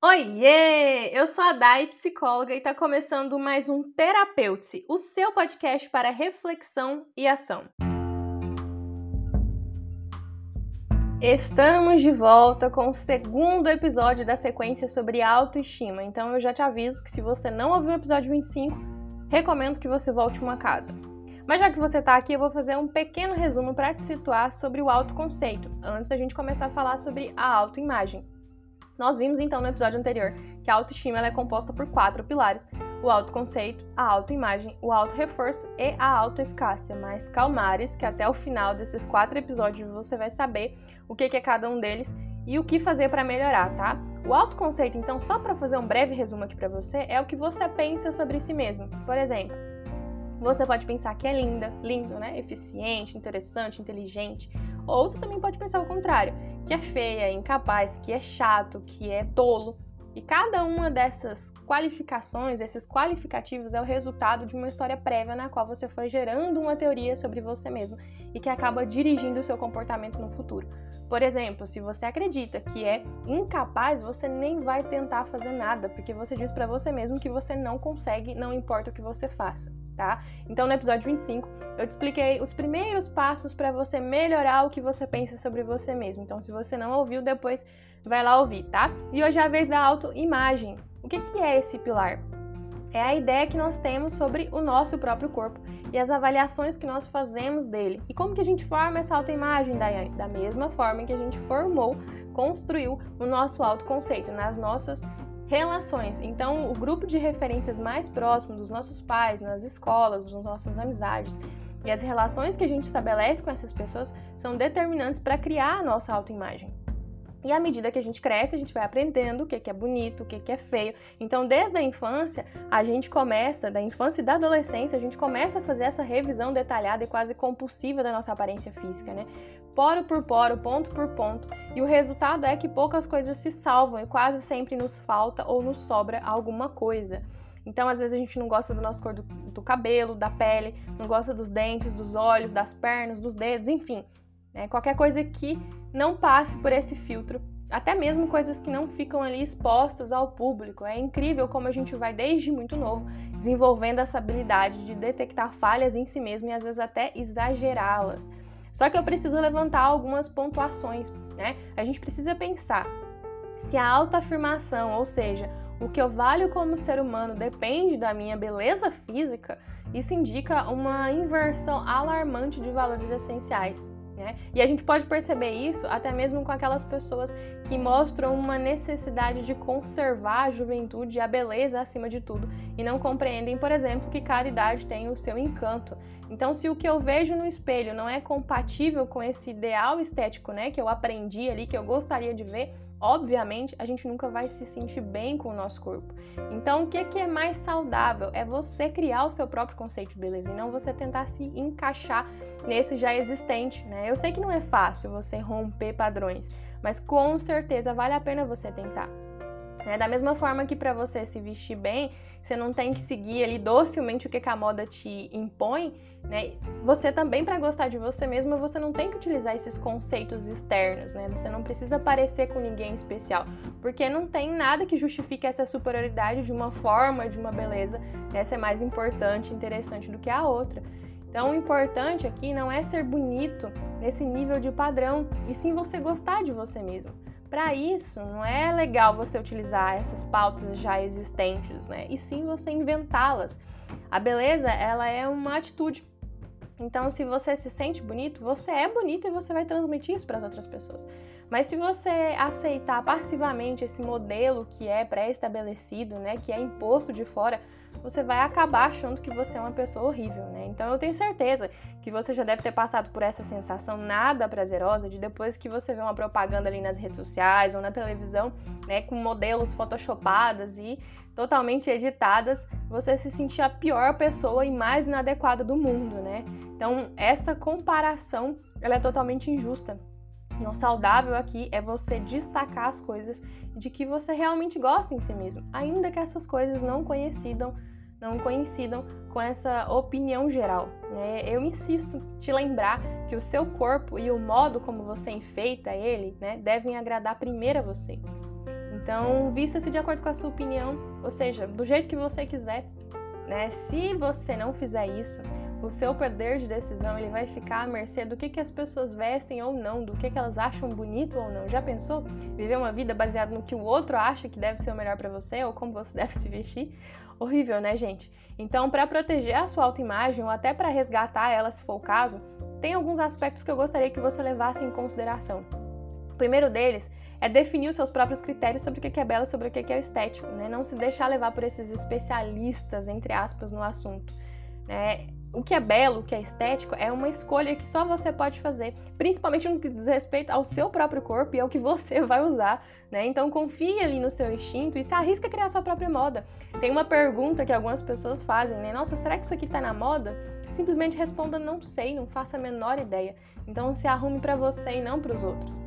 Oiê! Eu sou a Dai, psicóloga, e está começando mais um Terapeute, o seu podcast para reflexão e ação. Estamos de volta com o segundo episódio da sequência sobre autoestima. Então eu já te aviso que se você não ouviu o episódio 25, recomendo que você volte uma casa. Mas já que você está aqui, eu vou fazer um pequeno resumo para te situar sobre o autoconceito, antes da gente começar a falar sobre a autoimagem. Nós vimos então no episódio anterior que a autoestima é composta por quatro pilares: o autoconceito, a autoimagem, o autorreforço e a autoeficácia. Mas calmares, que até o final desses quatro episódios você vai saber o que é cada um deles e o que fazer para melhorar, tá? O autoconceito, então, só para fazer um breve resumo aqui para você, é o que você pensa sobre si mesmo. Por exemplo, você pode pensar que é linda, lindo, né? Eficiente, interessante, inteligente. Ou você também pode pensar o contrário, que é feia, incapaz, que é chato, que é tolo. E cada uma dessas qualificações, esses qualificativos, é o resultado de uma história prévia na qual você foi gerando uma teoria sobre você mesmo e que acaba dirigindo o seu comportamento no futuro. Por exemplo, se você acredita que é incapaz, você nem vai tentar fazer nada, porque você diz para você mesmo que você não consegue, não importa o que você faça tá? Então, no episódio 25, eu te expliquei os primeiros passos para você melhorar o que você pensa sobre você mesmo. Então, se você não ouviu, depois vai lá ouvir, tá? E hoje é a vez da autoimagem. O que, que é esse pilar? É a ideia que nós temos sobre o nosso próprio corpo e as avaliações que nós fazemos dele. E como que a gente forma essa autoimagem, Daiane? Da mesma forma que a gente formou, construiu o nosso autoconceito, nas nossas Relações. Então, o grupo de referências mais próximo dos nossos pais, nas escolas, nas nossas amizades e as relações que a gente estabelece com essas pessoas são determinantes para criar a nossa autoimagem. E à medida que a gente cresce, a gente vai aprendendo o que é bonito, o que é feio. Então, desde a infância, a gente começa, da infância e da adolescência, a gente começa a fazer essa revisão detalhada e quase compulsiva da nossa aparência física, né? poro por poro, ponto por ponto, e o resultado é que poucas coisas se salvam e quase sempre nos falta ou nos sobra alguma coisa. Então, às vezes, a gente não gosta da nossa cor do, do cabelo, da pele, não gosta dos dentes, dos olhos, das pernas, dos dedos, enfim. Né? Qualquer coisa que não passe por esse filtro, até mesmo coisas que não ficam ali expostas ao público. É incrível como a gente vai, desde muito novo, desenvolvendo essa habilidade de detectar falhas em si mesmo e às vezes até exagerá-las. Só que eu preciso levantar algumas pontuações, né? A gente precisa pensar se a autoafirmação, ou seja, o que eu valho como ser humano depende da minha beleza física, isso indica uma inversão alarmante de valores essenciais. Né? E a gente pode perceber isso até mesmo com aquelas pessoas que mostram uma necessidade de conservar a juventude e a beleza acima de tudo e não compreendem, por exemplo, que cada idade tem o seu encanto. Então, se o que eu vejo no espelho não é compatível com esse ideal estético, né, que eu aprendi ali, que eu gostaria de ver, obviamente a gente nunca vai se sentir bem com o nosso corpo. Então, o que é, mais saudável? É você criar o seu próprio conceito de beleza e não você tentar se encaixar nesse já existente, né? Eu sei que não é fácil você romper padrões, mas com certeza vale a pena você tentar. Né? Da mesma forma que para você se vestir bem, você não tem que seguir ali docilmente o que a moda te impõe, né? Você também, para gostar de você mesma, você não tem que utilizar esses conceitos externos, né? Você não precisa parecer com ninguém especial, porque não tem nada que justifique essa superioridade de uma forma, de uma beleza, essa é mais importante, interessante do que a outra. Então, o importante aqui não é ser bonito nesse nível de padrão, e sim você gostar de você mesmo. Para isso, não é legal você utilizar essas pautas já existentes, né? E sim você inventá-las. A beleza, ela é uma atitude. Então, se você se sente bonito, você é bonito e você vai transmitir isso para as outras pessoas. Mas se você aceitar passivamente esse modelo que é pré-estabelecido, né, que é imposto de fora, você vai acabar achando que você é uma pessoa horrível, né? Então eu tenho certeza que você já deve ter passado por essa sensação nada prazerosa de depois que você vê uma propaganda ali nas redes sociais ou na televisão, né, com modelos photoshopadas e totalmente editadas, você se sentir a pior pessoa e mais inadequada do mundo, né? Então essa comparação ela é totalmente injusta. E o saudável aqui é você destacar as coisas de que você realmente gosta em si mesmo, ainda que essas coisas não coincidam, não coincidam com essa opinião geral. Né? Eu insisto te lembrar que o seu corpo e o modo como você enfeita ele né, devem agradar primeiro a você. Então, vista-se de acordo com a sua opinião, ou seja, do jeito que você quiser. Né? Se você não fizer isso, o seu poder de decisão ele vai ficar à mercê do que, que as pessoas vestem ou não, do que, que elas acham bonito ou não. Já pensou? Viver uma vida baseada no que o outro acha que deve ser o melhor para você ou como você deve se vestir? Horrível, né, gente? Então, para proteger a sua autoimagem ou até para resgatar ela, se for o caso, tem alguns aspectos que eu gostaria que você levasse em consideração. O primeiro deles é definir os seus próprios critérios sobre o que é belo sobre o que é estético, né? Não se deixar levar por esses especialistas, entre aspas, no assunto. Né? O que é belo, o que é estético, é uma escolha que só você pode fazer, principalmente no que diz respeito ao seu próprio corpo e ao que você vai usar, né? Então confie ali no seu instinto e se arrisca a criar sua própria moda. Tem uma pergunta que algumas pessoas fazem, né? Nossa, será que isso aqui tá na moda? Simplesmente responda não sei, não faço a menor ideia. Então se arrume para você e não para os outros.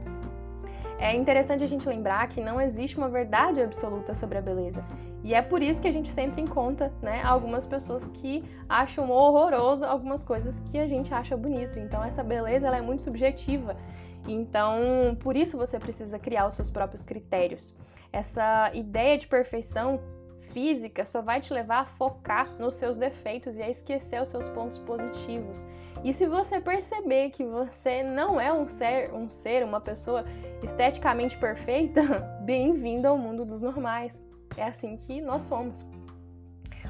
É interessante a gente lembrar que não existe uma verdade absoluta sobre a beleza. E é por isso que a gente sempre encontra, né, algumas pessoas que acham horroroso algumas coisas que a gente acha bonito. Então essa beleza ela é muito subjetiva. Então, por isso você precisa criar os seus próprios critérios. Essa ideia de perfeição física só vai te levar a focar nos seus defeitos e a esquecer os seus pontos positivos. E se você perceber que você não é um ser, um ser, uma pessoa esteticamente perfeita, bem-vindo ao mundo dos normais. É assim que nós somos.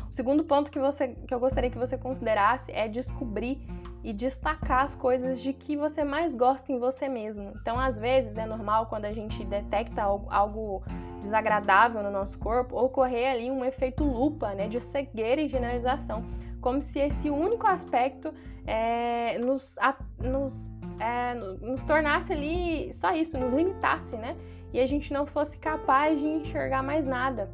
O segundo ponto que, você, que eu gostaria que você considerasse é descobrir e destacar as coisas de que você mais gosta em você mesmo. Então, às vezes, é normal quando a gente detecta algo desagradável no nosso corpo ocorrer ali um efeito lupa, né, de cegueira e generalização, como se esse único aspecto é, nos, a, nos, é, nos tornasse ali só isso, nos limitasse, né? E a gente não fosse capaz de enxergar mais nada.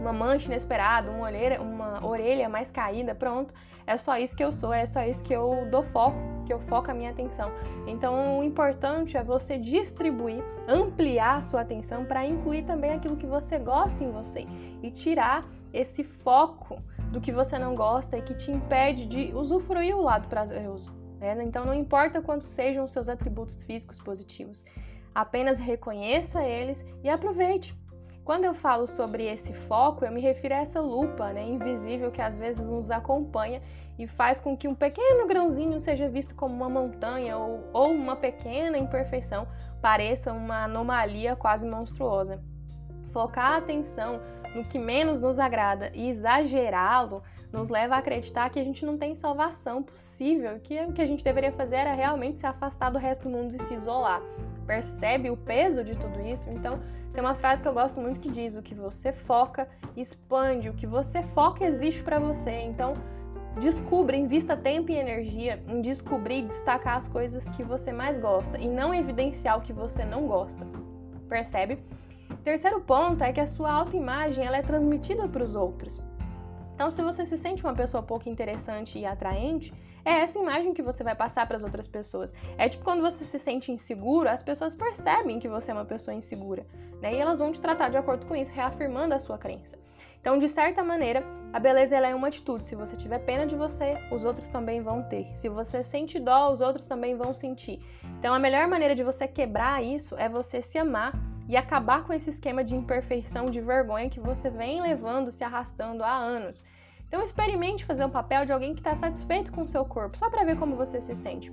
Uma mancha inesperada, uma orelha, uma orelha mais caída, pronto. É só isso que eu sou, é só isso que eu dou foco, que eu foco a minha atenção. Então, o importante é você distribuir, ampliar a sua atenção para incluir também aquilo que você gosta em você e tirar esse foco do que você não gosta e que te impede de usufruir o lado prazeroso. Né? Então, não importa quantos sejam os seus atributos físicos positivos, apenas reconheça eles e aproveite. Quando eu falo sobre esse foco, eu me refiro a essa lupa né, invisível que às vezes nos acompanha e faz com que um pequeno grãozinho seja visto como uma montanha ou, ou uma pequena imperfeição pareça uma anomalia quase monstruosa. Focar a atenção no que menos nos agrada e exagerá-lo nos leva a acreditar que a gente não tem salvação possível, que o que a gente deveria fazer era realmente se afastar do resto do mundo e se isolar. Percebe o peso de tudo isso? Então, tem uma frase que eu gosto muito que diz: o que você foca expande, o que você foca existe para você. Então, descubra, invista tempo e energia em descobrir e destacar as coisas que você mais gosta e não evidenciar o que você não gosta. Percebe? Terceiro ponto é que a sua autoimagem ela é transmitida para os outros. Então, se você se sente uma pessoa pouco interessante e atraente, é essa imagem que você vai passar para as outras pessoas. É tipo quando você se sente inseguro, as pessoas percebem que você é uma pessoa insegura, né? E elas vão te tratar de acordo com isso, reafirmando a sua crença. Então, de certa maneira, a beleza é uma atitude. Se você tiver pena de você, os outros também vão ter. Se você sente dó, os outros também vão sentir. Então, a melhor maneira de você quebrar isso é você se amar e acabar com esse esquema de imperfeição, de vergonha que você vem levando, se arrastando há anos. Então experimente fazer o papel de alguém que está satisfeito com o seu corpo, só para ver como você se sente.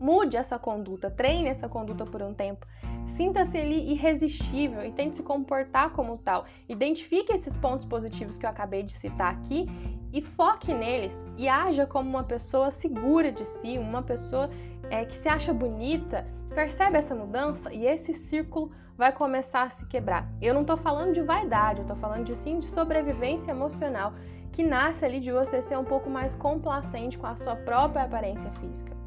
Mude essa conduta, treine essa conduta por um tempo. Sinta-se ali irresistível e tente se comportar como tal. Identifique esses pontos positivos que eu acabei de citar aqui e foque neles e haja como uma pessoa segura de si, uma pessoa é, que se acha bonita. Percebe essa mudança e esse círculo vai começar a se quebrar. Eu não estou falando de vaidade, eu estou falando de sim de sobrevivência emocional que nasce ali de você ser um pouco mais complacente com a sua própria aparência física.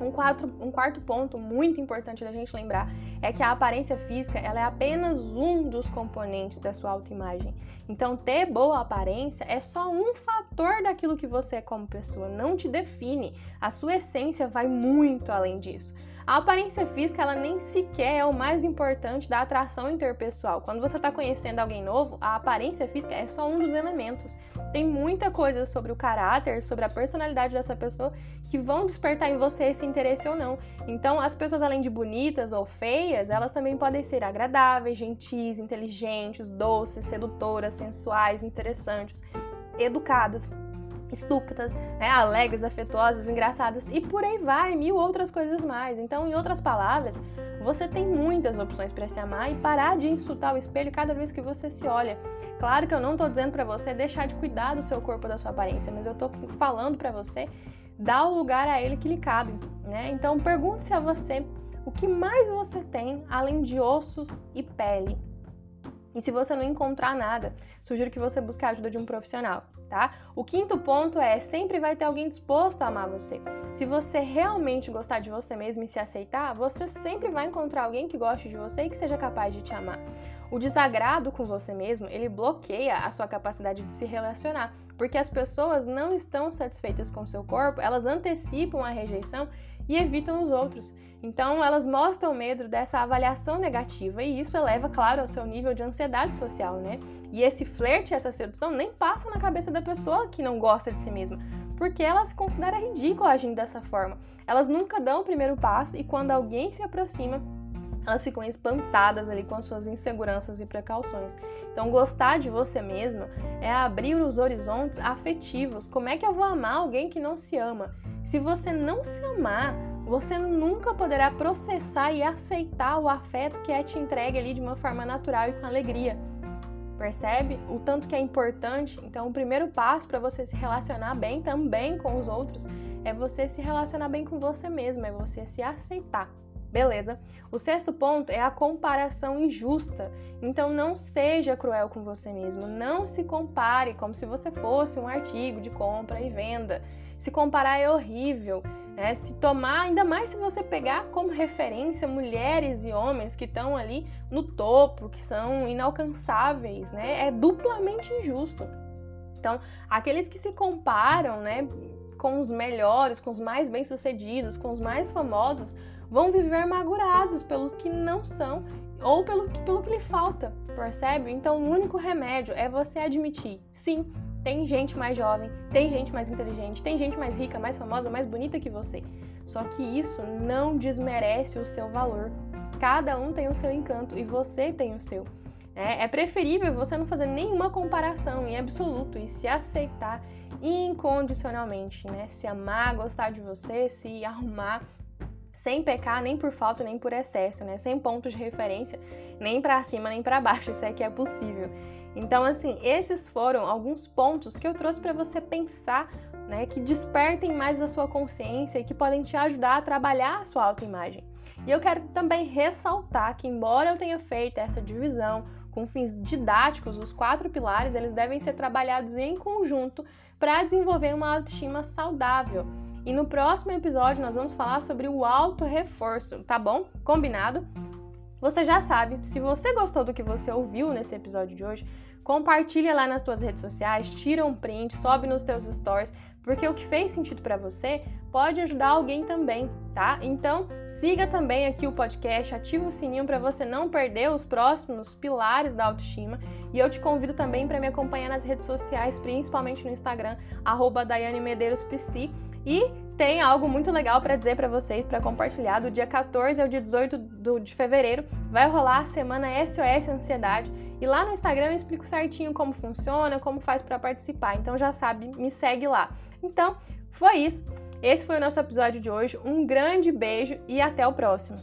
Um quarto, um quarto ponto muito importante da gente lembrar é que a aparência física ela é apenas um dos componentes da sua autoimagem. Então, ter boa aparência é só um fator daquilo que você é como pessoa, não te define. A sua essência vai muito além disso. A aparência física, ela nem sequer é o mais importante da atração interpessoal. Quando você está conhecendo alguém novo, a aparência física é só um dos elementos. Tem muita coisa sobre o caráter, sobre a personalidade dessa pessoa que vão despertar em você esse interesse ou não. Então, as pessoas, além de bonitas ou feias, elas também podem ser agradáveis, gentis, inteligentes, doces, sedutoras, sensuais, interessantes, educadas estúpidas, né, alegres, afetuosas, engraçadas e por aí vai, mil outras coisas mais. Então, em outras palavras, você tem muitas opções para se amar e parar de insultar o espelho cada vez que você se olha. Claro que eu não estou dizendo para você deixar de cuidar do seu corpo, da sua aparência, mas eu estou falando para você dar o lugar a ele que lhe cabe, né? Então pergunte-se a você o que mais você tem além de ossos e pele. E se você não encontrar nada, sugiro que você busque a ajuda de um profissional, tá? O quinto ponto é sempre vai ter alguém disposto a amar você. Se você realmente gostar de você mesmo e se aceitar, você sempre vai encontrar alguém que goste de você e que seja capaz de te amar. O desagrado com você mesmo, ele bloqueia a sua capacidade de se relacionar, porque as pessoas não estão satisfeitas com seu corpo, elas antecipam a rejeição e evitam os outros. Então, elas mostram medo dessa avaliação negativa e isso eleva, claro, ao seu nível de ansiedade social, né? E esse flerte, essa sedução, nem passa na cabeça da pessoa que não gosta de si mesma, porque ela se considera ridícula agindo dessa forma. Elas nunca dão o primeiro passo e quando alguém se aproxima, elas ficam espantadas ali com as suas inseguranças e precauções. Então, gostar de você mesma é abrir os horizontes afetivos. Como é que eu vou amar alguém que não se ama? Se você não se amar, você nunca poderá processar e aceitar o afeto que é te entregue ali de uma forma natural e com alegria. Percebe o tanto que é importante? Então, o primeiro passo para você se relacionar bem também com os outros é você se relacionar bem com você mesmo, é você se aceitar. Beleza? O sexto ponto é a comparação injusta. Então não seja cruel com você mesmo. Não se compare como se você fosse um artigo de compra e venda. Se comparar é horrível. Né? Se tomar, ainda mais se você pegar como referência mulheres e homens que estão ali no topo, que são inalcançáveis, né? É duplamente injusto. Então, aqueles que se comparam, né, com os melhores, com os mais bem-sucedidos, com os mais famosos, vão viver amargurados pelos que não são ou pelo, pelo que lhe falta, percebe? Então, o único remédio é você admitir: sim, tem gente mais jovem, tem gente mais inteligente, tem gente mais rica, mais famosa, mais bonita que você. Só que isso não desmerece o seu valor. Cada um tem o seu encanto e você tem o seu. É, é preferível você não fazer nenhuma comparação em absoluto e se aceitar incondicionalmente, né? Se amar, gostar de você, se arrumar sem pecar nem por falta nem por excesso, né? Sem pontos de referência, nem para cima nem para baixo, isso é que é possível. Então, assim, esses foram alguns pontos que eu trouxe para você pensar, né, que despertem mais a sua consciência e que podem te ajudar a trabalhar a sua autoimagem. E eu quero também ressaltar que, embora eu tenha feito essa divisão com fins didáticos, os quatro pilares eles devem ser trabalhados em conjunto para desenvolver uma autoestima saudável. E no próximo episódio nós vamos falar sobre o auto reforço, tá bom? Combinado? Você já sabe, se você gostou do que você ouviu nesse episódio de hoje, compartilha lá nas suas redes sociais, tira um print, sobe nos teus stories, porque o que fez sentido para você pode ajudar alguém também, tá? Então, siga também aqui o podcast, ativa o sininho para você não perder os próximos pilares da autoestima. E eu te convido também para me acompanhar nas redes sociais, principalmente no Instagram, arroba Daiane Medeiros PC e tem algo muito legal para dizer para vocês, para compartilhar. Do dia 14 ao dia 18 de fevereiro vai rolar a semana SOS Ansiedade. E lá no Instagram eu explico certinho como funciona, como faz para participar. Então já sabe, me segue lá. Então, foi isso. Esse foi o nosso episódio de hoje. Um grande beijo e até o próximo.